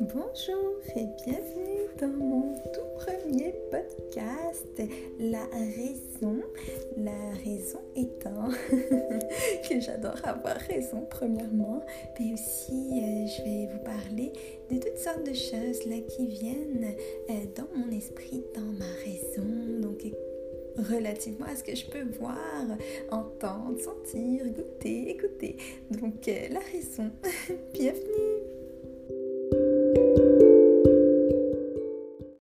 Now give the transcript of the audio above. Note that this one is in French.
Bonjour et bienvenue dans mon tout premier podcast, La raison. La raison étant que j'adore avoir raison premièrement, mais aussi euh, je vais vous parler de toutes sortes de choses là qui viennent euh, dans mon esprit, dans ma raison. Donc relativement à ce que je peux voir, entendre, sentir, goûter, écouter. Donc euh, la raison. Bienvenue